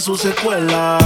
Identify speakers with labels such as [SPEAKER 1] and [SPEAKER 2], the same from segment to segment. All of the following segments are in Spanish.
[SPEAKER 1] sus secuelas.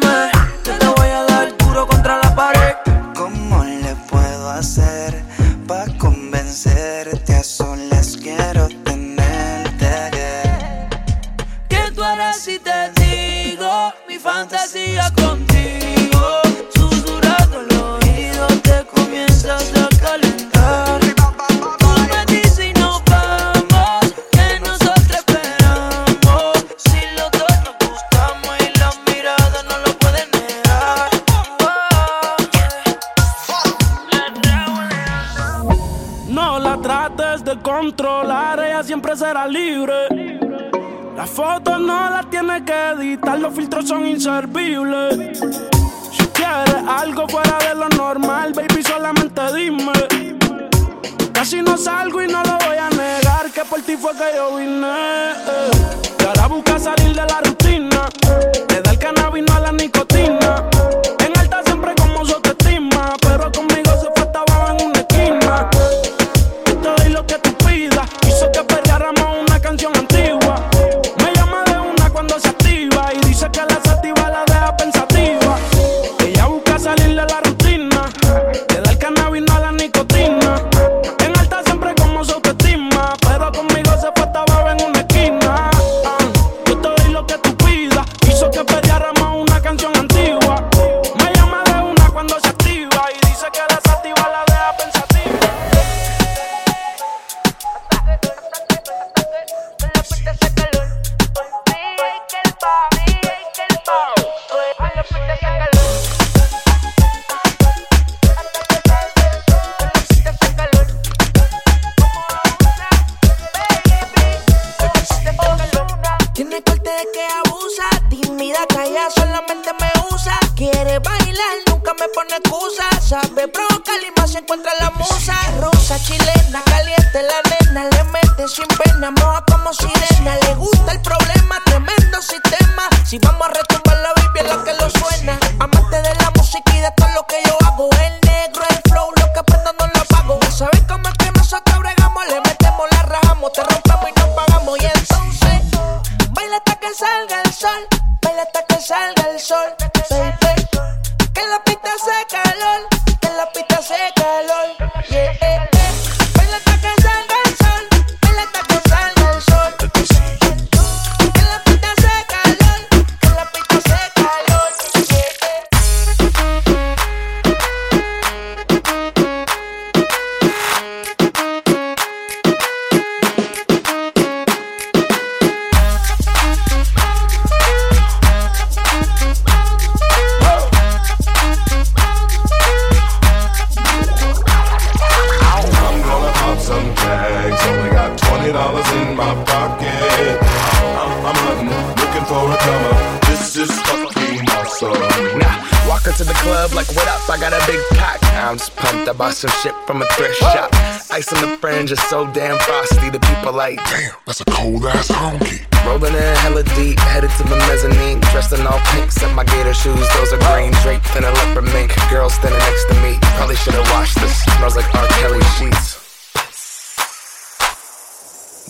[SPEAKER 1] llames. Yo
[SPEAKER 2] te
[SPEAKER 3] voy a dar duro contra la pared.
[SPEAKER 4] ¿Cómo le puedo hacer para convencerte a
[SPEAKER 3] soñar? inservible. Si
[SPEAKER 1] quieres algo fuera de lo normal, baby, solamente dime. Casi no salgo y no lo voy a negar, que por ti fue que yo vine.
[SPEAKER 5] Pocket. I'm, I'm hunting, looking for a comer. This is fucking awesome.
[SPEAKER 6] Nah, walk into the club like, what up? I got a big pack. I'm just pumped. I bought some shit from a thrift shop. Ice on the fringe is so damn frosty. The people like, damn,
[SPEAKER 5] That's a cold ass honky.
[SPEAKER 6] rolling in hella deep, headed to the mezzanine. Dressed in all pink, set my gator shoes. Those are green, draped in a leopard mink. Girl standing next to me. Probably should've washed this. Smells like R. Kelly sheets.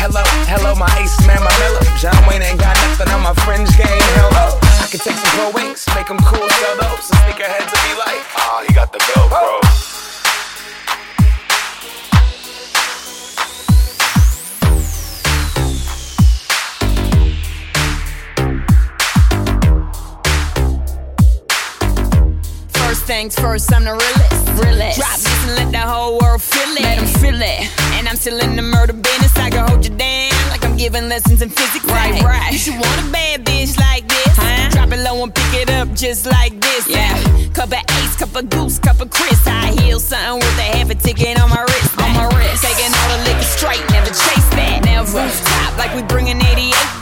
[SPEAKER 6] Hello, hello, my ace man, my mellow. John Wayne ain't got nothing on my fringe game. Hello, I can take some pro wings, make them cool, sell those. So sneakerheads will be like, oh, he got the dope,
[SPEAKER 7] things first, I'm the realest. realest. Drop this and let the whole world feel it. Let them feel it. And I'm still in the murder business. I can hold you down like I'm giving lessons in physics. Right, right. You should want a bad bitch like this. Huh? Drop it low and pick it up just like this. Yeah. Cup of ace, cup of goose, cup of Chris. High heel, something with a half a ticket on my wrist. On my wrist. Taking all the liquor straight, never chase that. Now rooftop like we bringing 88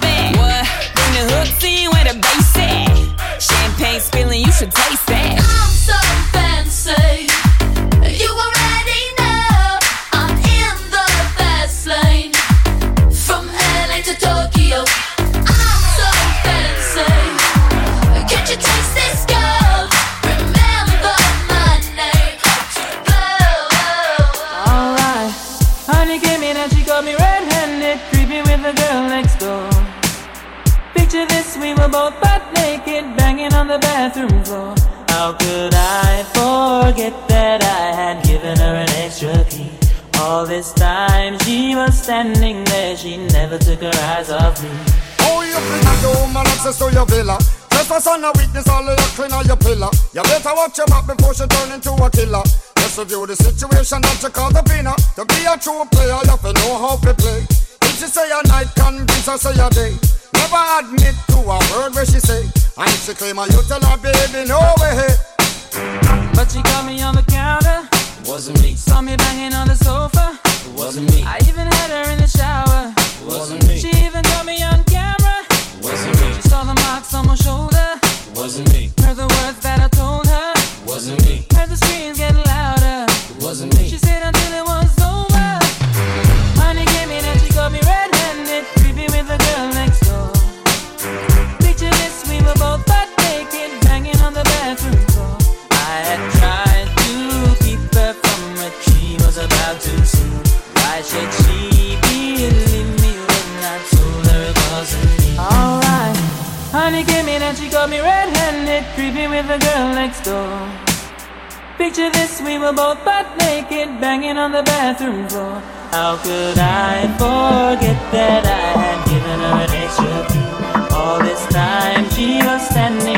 [SPEAKER 8] watch your back before she turn into a killer. Just review the situation that you call the winner. To be a true player, you have to know how to play. If she say a night, convince her say a day. Never admit to a word where she say. And if she claim her, you tell her, baby, no way.
[SPEAKER 9] But she caught me on the counter.
[SPEAKER 10] Wasn't me,
[SPEAKER 9] Saw me banging on the sofa.
[SPEAKER 10] wasn't me,
[SPEAKER 9] I even had her in the shower.
[SPEAKER 10] wasn't me,
[SPEAKER 9] She even got me on camera.
[SPEAKER 10] wasn't me,
[SPEAKER 9] She saw the marks on my shoulder.
[SPEAKER 10] wasn't me,
[SPEAKER 9] both butt naked, banging on the bathroom floor. How could I forget that I had given her an extra? All this time she was standing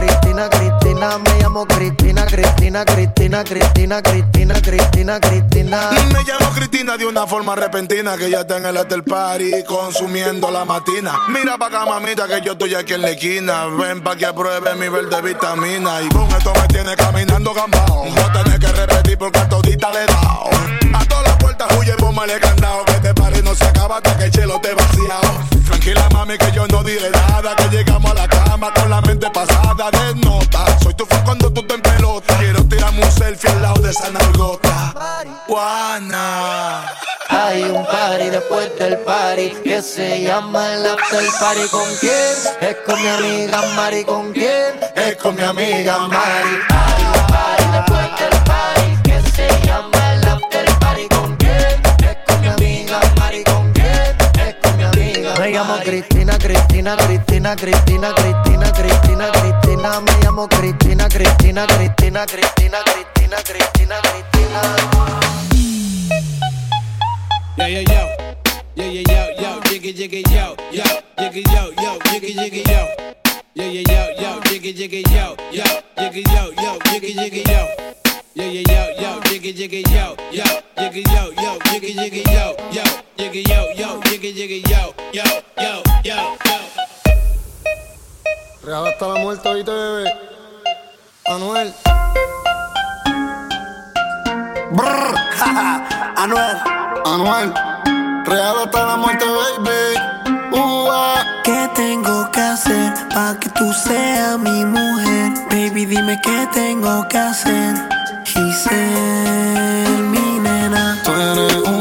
[SPEAKER 11] Cristina, Cristina. Me llamo Cristina, Cristina, Cristina, Cristina, Cristina, Cristina, Cristina.
[SPEAKER 12] Me llamo Cristina de una forma repentina que ya está en el after party consumiendo la matina. Mira pa' acá, mamita, que yo estoy aquí en la esquina. Ven pa' que apruebe mi verde vitamina. Y con esto me tiene caminando gambao. No tenés que repetir porque a todita le he dado. A todas las puertas huye, póngale candado. Que este party no se acaba hasta que el chelo te vaciado. Tranquila, mami, que yo no diré nada. Que llegamos a la cama con la mente pasada de nota. Soy tu fan cuando tú te en pelota. Quiero tirarme un selfie al lado de esa nalgota. Juana.
[SPEAKER 11] Hay un party después del party que se llama el after party. ¿Con quién? Es con mi amiga Mari. ¿Con quién? Es con mi amiga Mari. Hay un party después del party que se llama me llamo Cristina, Cristina, Cristina, Cristina, Cristina, Cristina, Cristina. Me llamo Cristina, Cristina, Cristina, Cristina, Cristina, Cristina, Cristina.
[SPEAKER 10] Yeah, yeah, yo. Yeah, yeah, yo, yo. Jiggy, jiggy, yo, yo. Jiggy, yo, yo. Jiggy, jiggy, yo. Yeah, yeah, yo, yo. Jiggy, jiggy, yo, yo. Jiggy, yo, yo. Jiggy, jiggy, yo. Jiggy yo yo, jiggy jiggy yo yo, jiggy yo yo, jiggy jiggy yo yo, jiggy yo yo, jiggy jiggy yo yo yo yo yo.
[SPEAKER 11] Real hasta la muerte, ahorita bebé. Anuel.
[SPEAKER 13] Brr, Anuel. Anuel. Real hasta la muerte, baby. Uh,
[SPEAKER 14] ¿Qué tengo que hacer para que tú seas mi mujer? Baby, dime qué tengo que hacer He said, mi nena,
[SPEAKER 13] tú eres
[SPEAKER 15] un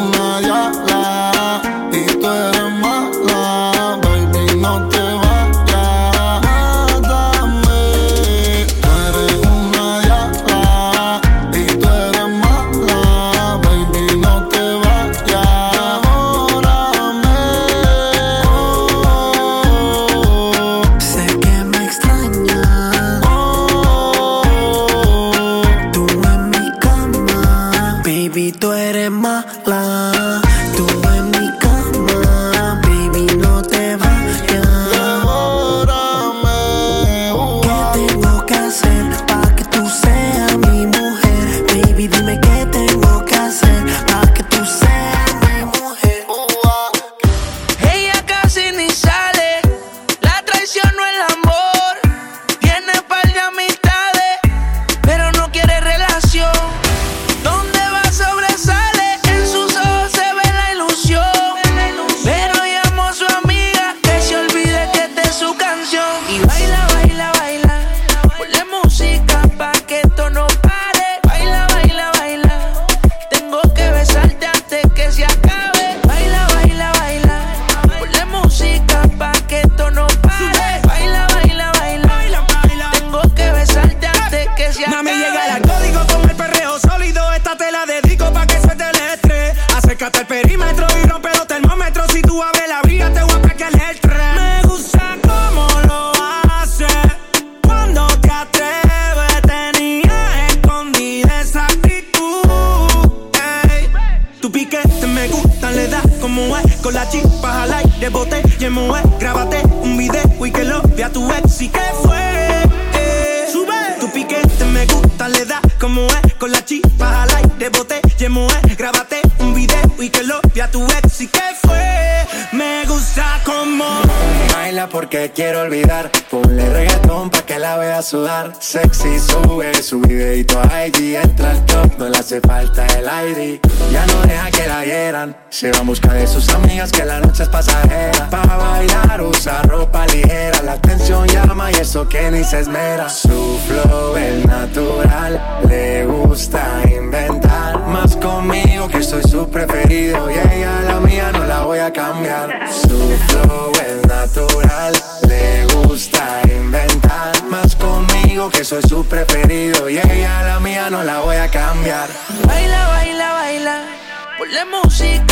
[SPEAKER 16] sudar Sexy sube su videito a IG Entra al top, no le hace falta el ID Ya no deja que la hieran Se va en busca de sus amigas que la noche es pasajera. Para bailar usa ropa ligera La atención llama y eso que ni se esmera. Su flow es natural
[SPEAKER 17] touché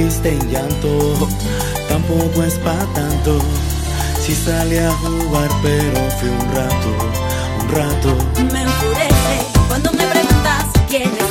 [SPEAKER 17] rompiste en llanto, tampoco es pa' tanto. Si salí a jugar, pero fue un rato, un rato. Me
[SPEAKER 18] enfurece cuando me preguntas quién es.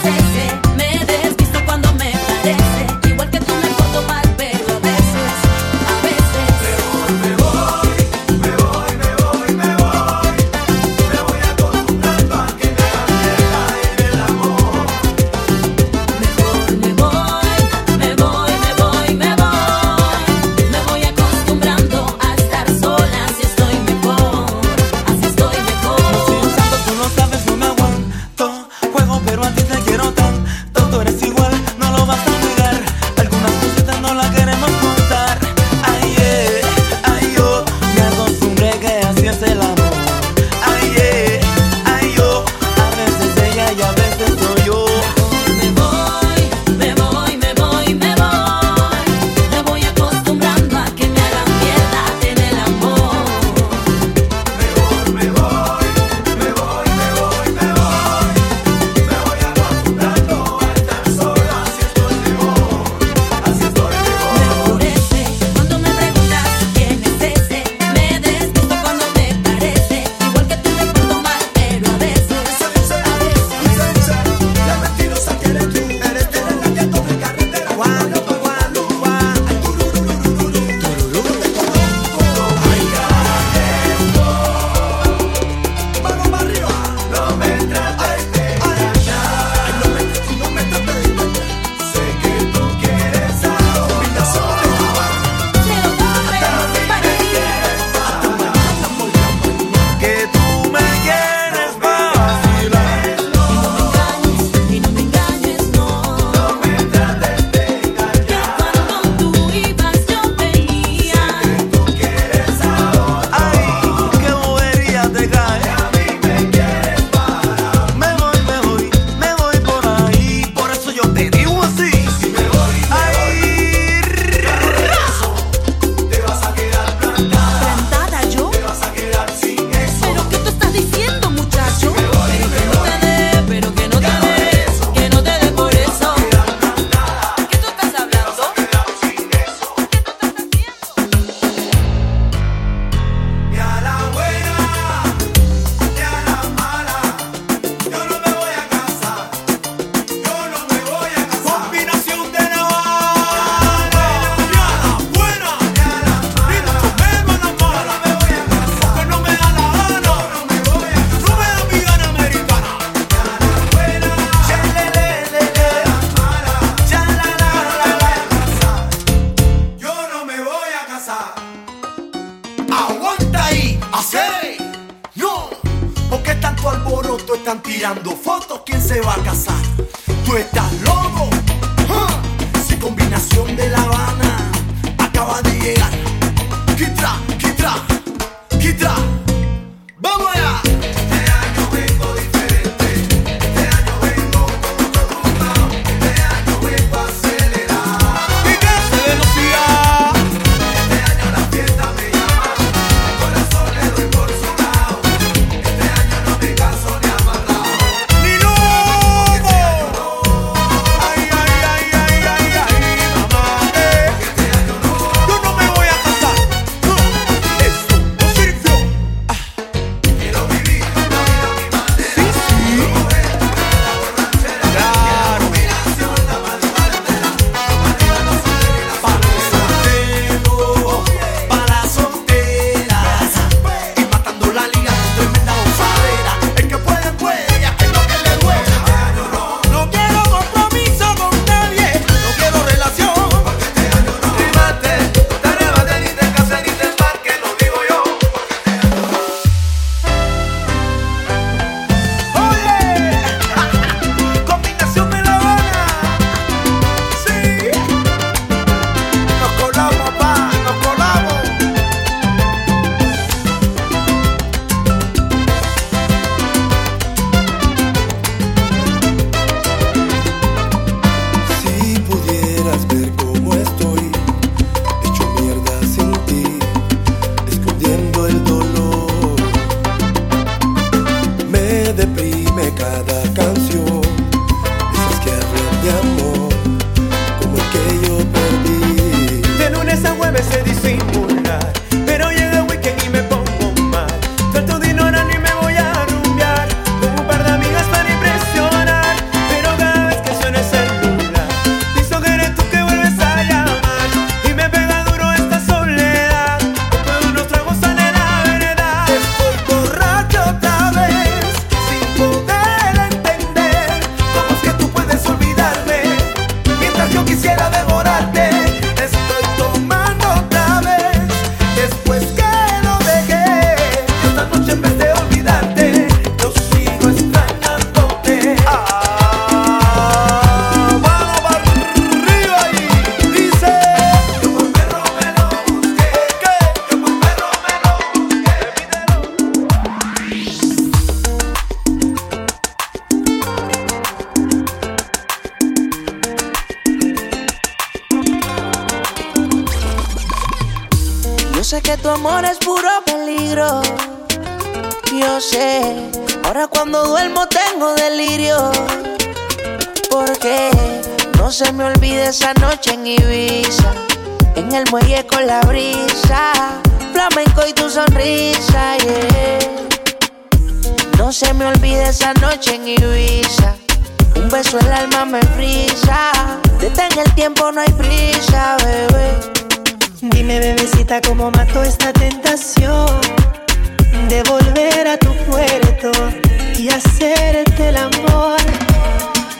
[SPEAKER 19] Se me
[SPEAKER 2] olvide esa noche en Ibiza. En el muelle con la brisa. Flamenco y tu sonrisa, yeah. No se me olvide esa noche en Ibiza. Un beso el alma me frisa. Detén el tiempo, no hay prisa, bebé.
[SPEAKER 20] Dime, bebecita, cómo mato esta tentación de volver a tu puerto y hacerte el amor.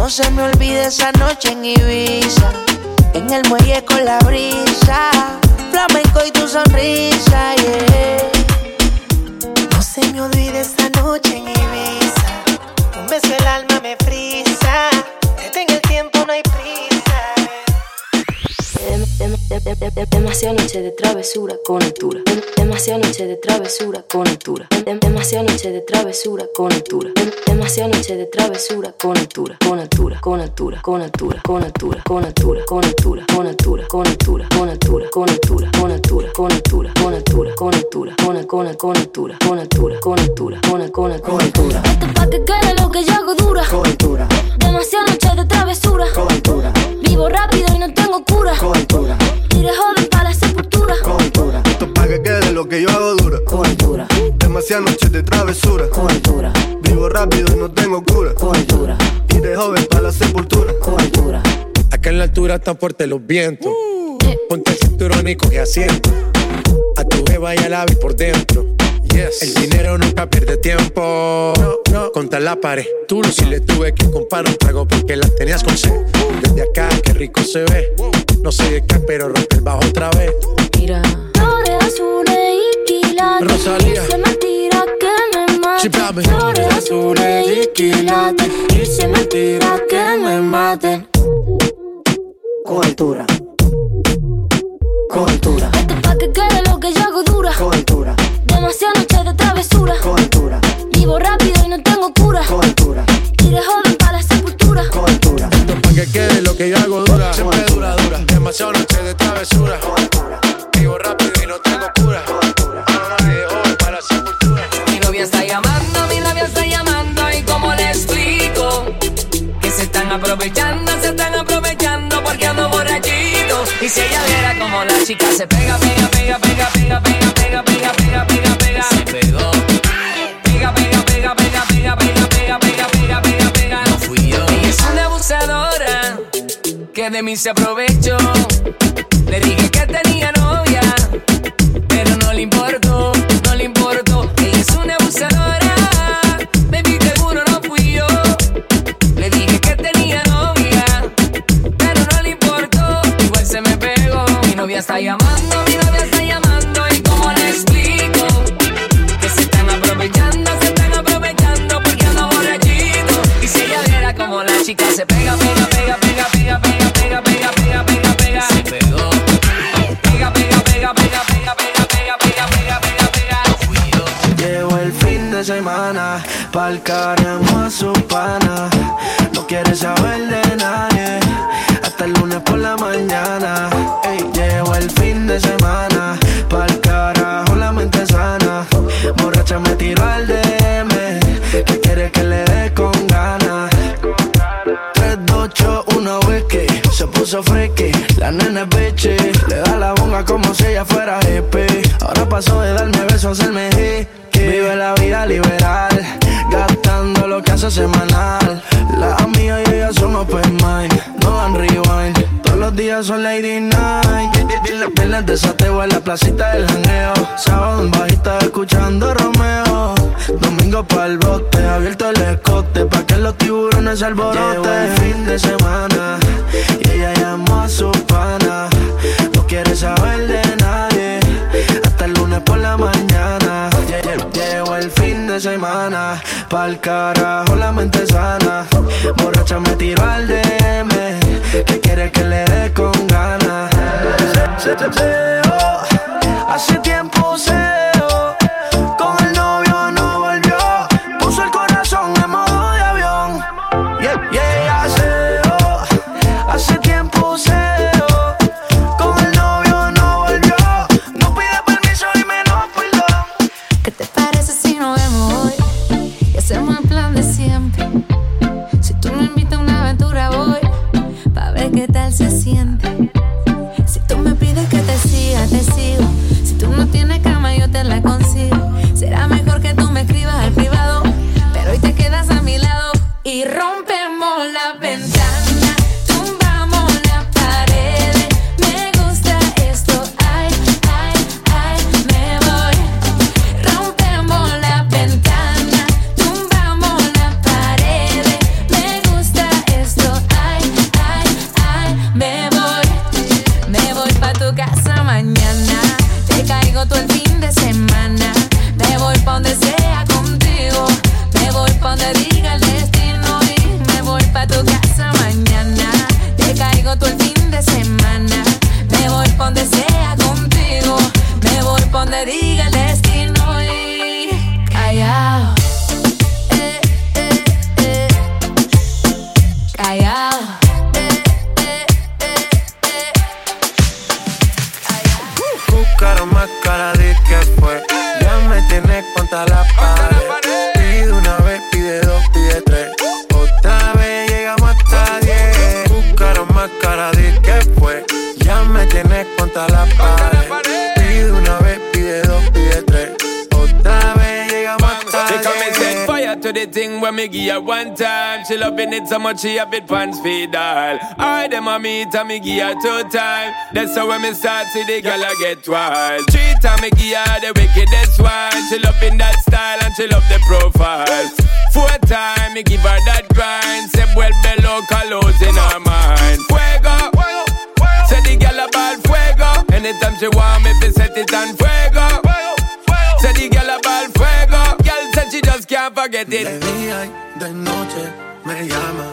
[SPEAKER 2] No se me olvide esa noche en Ibiza. En el muelle con la brisa. Flamenco y tu sonrisa, yeah.
[SPEAKER 20] No se me olvide esa noche en Ibiza.
[SPEAKER 21] Demasiada noche de travesura con altura. Dem- Demasiada noche de travesura con altura. Dem- Demasiada noche de travesura con altura. Dem- Demasiada noche de travesura con altura. Con altura, con altura, con altura, con altura, con altura, con altura, con altura, con altura, con altura, con altura, con altura, con altura, con altura, con altura, con al- con al- con altura, con altura, con altura, con al- con al- con altura.
[SPEAKER 22] Esto pa' que quede lo que yo hago dura. Demasiadas noches de travesura. Vivo rápido y no tengo cura. Y de joven para la sepultura.
[SPEAKER 13] Esto pa' que quede lo que yo hago dura. Demasiadas noches de travesura. Vivo rápido y no tengo cura. Y de joven para la sepultura.
[SPEAKER 16] Acá en la altura están fuertes los vientos. Ponte el cinturón y coge asiento. A tu beba y al ave por dentro. El dinero nunca pierde tiempo. Contra la pared. Tú si le tuve que comprar un trago porque la tenías con sed. Desde acá, qué rico se ve. No sé de qué, pero rompe el bajo otra vez.
[SPEAKER 21] Mira.
[SPEAKER 22] Flores azules y quilates.
[SPEAKER 16] Rosalía.
[SPEAKER 22] Y se me tira que me mate.
[SPEAKER 16] Chipame.
[SPEAKER 22] Flores azules y quilates. Y se me tira que me maten.
[SPEAKER 23] Cobertura. Cobertura.
[SPEAKER 22] Esto pa' que quede lo que yo hago dura.
[SPEAKER 23] Cobertura.
[SPEAKER 22] Demasiadas noches de travesura.
[SPEAKER 23] Cobertura.
[SPEAKER 22] Noches de
[SPEAKER 16] travesura. Vivo rápido y no tengo cura. Hoy para la sepultura.
[SPEAKER 24] Mi novia está llamando, mi novia está llamando. ¿Y cómo le explico? Que se están aprovechando, se están aprovechando porque ando borrachito. Y si ella viera como la chica se pega, pega, pega, pega, pega, pega mí se aprovechó. Le dije que tenía
[SPEAKER 17] de semana, pa'l caramba a su pana. No quiere saber de nadie, hasta el lunes por la mañana. Ey, llegó el fin de semana, pa'l carajo la mente sana. Borracha me tiró al DM, que quiere que le dé con ganas. 3, 2, 8, 1, whisky, se puso freaky. La nena es le da la bonga como si ella fuera hippie. Ahora pasó de darme besos a hacerme hickey. Vive la vida liberal, gastando lo que hace semanal. La amiga y ella son open mind, no dan rewind. Todos los días son lady night. Viernes desateo en la placita del janeo. Sábado en bajita escuchando Romeo. Domingo pa'l bote, abierto el escote Pa' que los tiburones alboroten Llegó el fin de semana Y ella llamó a su pana
[SPEAKER 18] semana. Pa'l carajo la mente sana. Borracha me tiro al DM. Que quiere que le dé con ganas. Se, se, se. Hace tiempo seo.
[SPEAKER 25] It so much she have it pants feed all. I them a meet and me give her two time. That's how when me start see the girl I get wild. Three time me give her the wickedest one. She loving that style and she love the profile. Four time me give her that grind. Say well below colors in her mind. Fuego. Say the girl about fuego. Anytime she want me, fi set it on fuego. Say the girl about fuego. Girl said she just can't forget
[SPEAKER 18] De
[SPEAKER 25] it.
[SPEAKER 18] día y de noche me llama.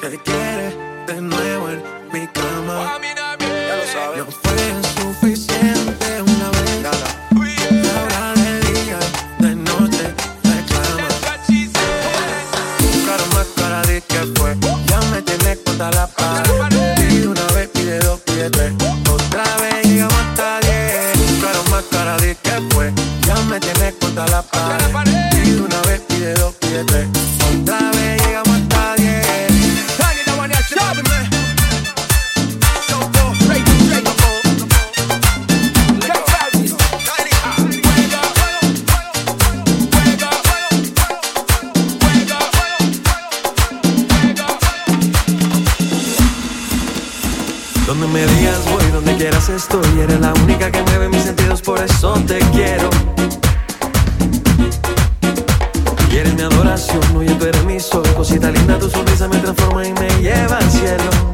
[SPEAKER 18] Que quiere de nuevo en mi cama. Ya lo sabes. No fue suficiente una vez. De que fue. Ya me tienes contra la pared. Pide una vez, pide dos, pide tres. Otra vez llegamos hasta diez. Buscaron más cara de que fue. Ya me tienes contra la pared. Quieras estoy. Eres la única que mueve mis sentidos, por eso te quiero. Y eres mi adoración, oye, tú eres mi sol. Cosita linda, tu sonrisa me transforma y me lleva al cielo.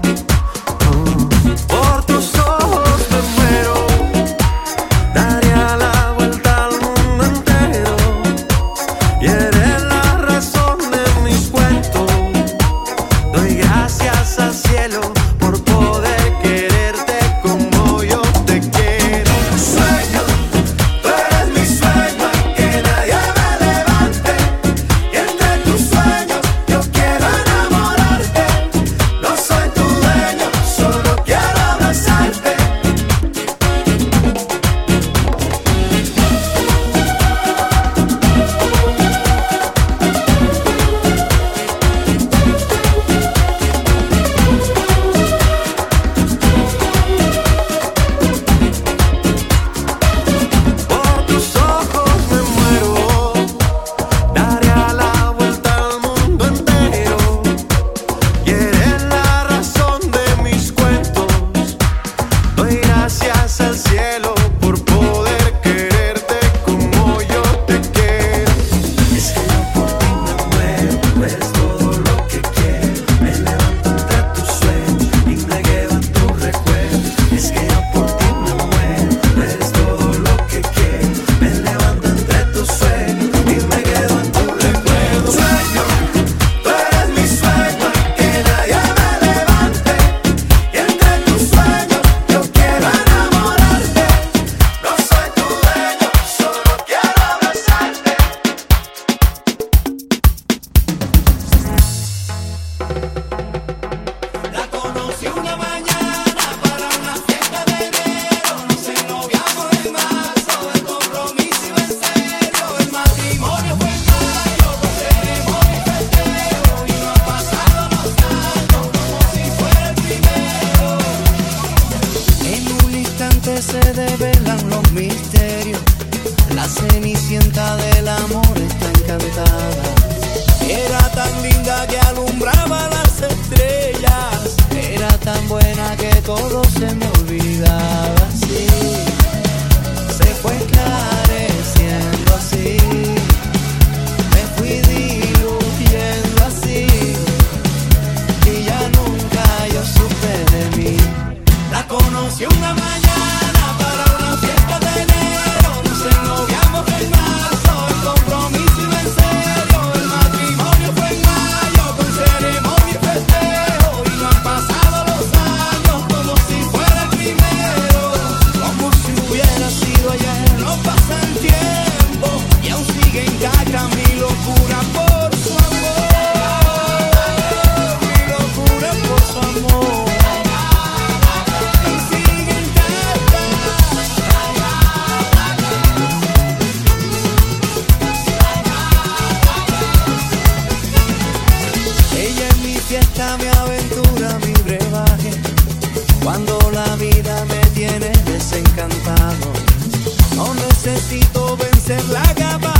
[SPEAKER 26] Cuando la vida me tiene desencantado, no necesito vencer la capa.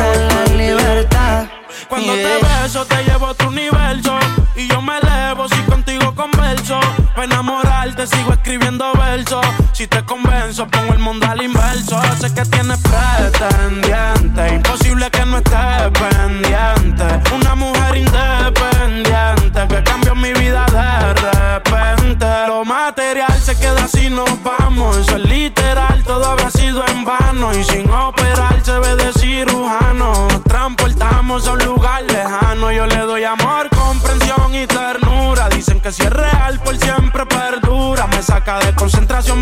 [SPEAKER 26] la libertad.
[SPEAKER 3] Cuando te beso, te llevo a tu universo. Y yo me elevo si contigo converso. Para enamorarte, sigo escribiendo versos. Si te convenzo, pongo el mundo al inverso. Sé que tienes pretendiente. Imposible que no estés de concentración,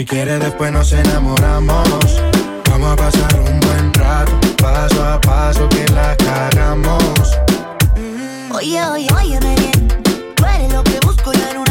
[SPEAKER 26] Si
[SPEAKER 27] quieres después nos enamoramos. Vamos a pasar un buen rato, paso a paso que la cagamos.
[SPEAKER 2] Oye, oye, oye, bien. Tú eres lo que busco en una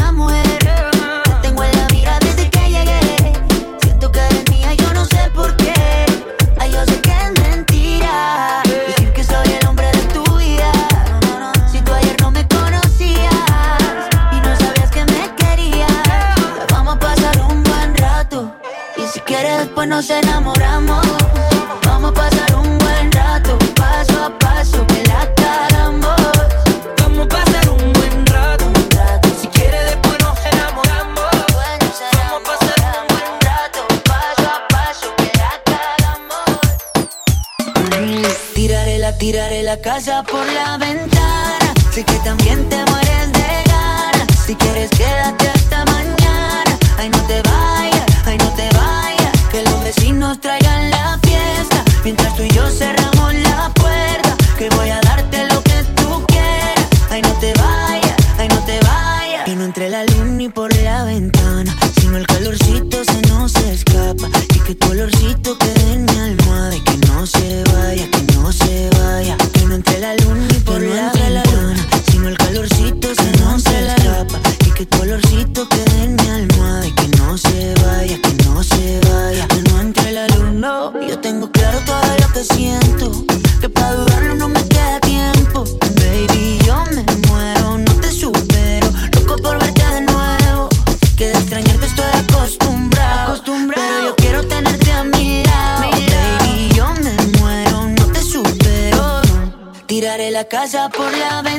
[SPEAKER 2] casa por Por la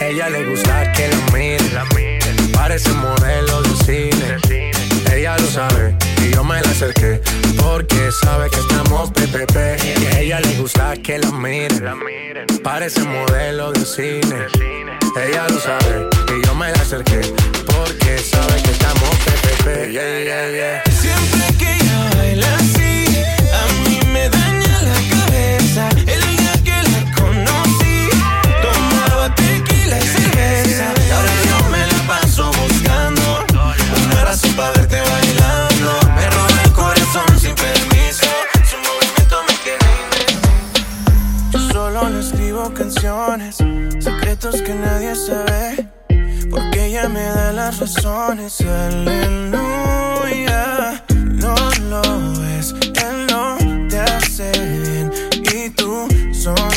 [SPEAKER 28] Ella
[SPEAKER 16] le gusta que la mire, parece modelo de cine. Ella lo sabe y yo me la acerqué porque sabe que estamos PPP. A ella le gusta que la mire, parece modelo de cine. Ella lo sabe y yo me la acerqué porque sabe que estamos PPP.
[SPEAKER 28] Siempre que ella baila así, y ahora yo me la paso buscando una razón para verte bailando. Me roba el corazón sin permiso. Su movimiento me tiene Yo solo le escribo canciones, secretos que nadie sabe. Porque ella me da las razones, aleluya. No lo es, él no te hace bien. Y tú él.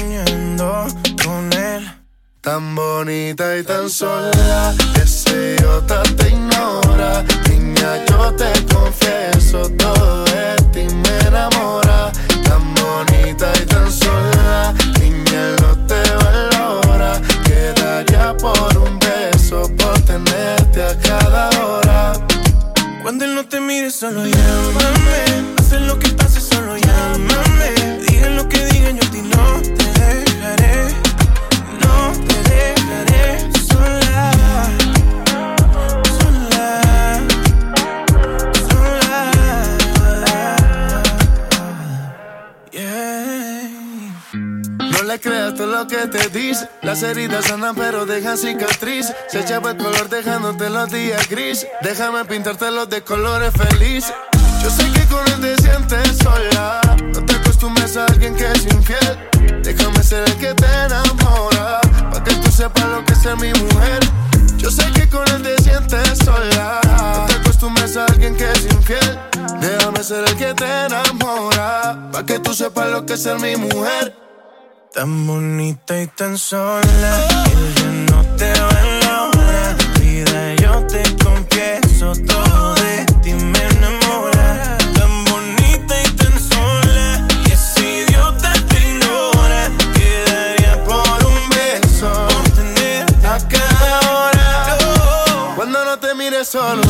[SPEAKER 13] Tan bonita y tan sola, ese idiota te ignora. Niña, yo te confieso, todo de ti me enamora. Tan bonita y tan sola, niña, no te valora. Quedaría por un beso, por tenerte a cada hora.
[SPEAKER 28] Cuando él no te mire, solo llámame. Hace lo que pase, solo llámame.
[SPEAKER 13] Le creas todo lo que te dice. Las heridas sanan pero dejan cicatriz. Se echa el color dejándote los días gris. Déjame pintarte los de colores felices. Yo sé que con él te sientes sola. No te acostumbres a alguien que es infiel. Déjame ser el que te enamora. Pa' que tú sepas lo que es ser mi mujer. Yo sé que con él te sientes sola. No te acostumbres a alguien que es infiel. Déjame ser el que te enamora. Pa' que tú sepas lo que es ser mi mujer.
[SPEAKER 28] Tan bonita y tan sola, ella no te valora. Vida, yo te confieso, todo de ti me enamora. Tan bonita y tan sola, y ese idiota te ignora. Quedaría por un beso, por tenerte a cada hora.
[SPEAKER 13] Cuando no te mires solo,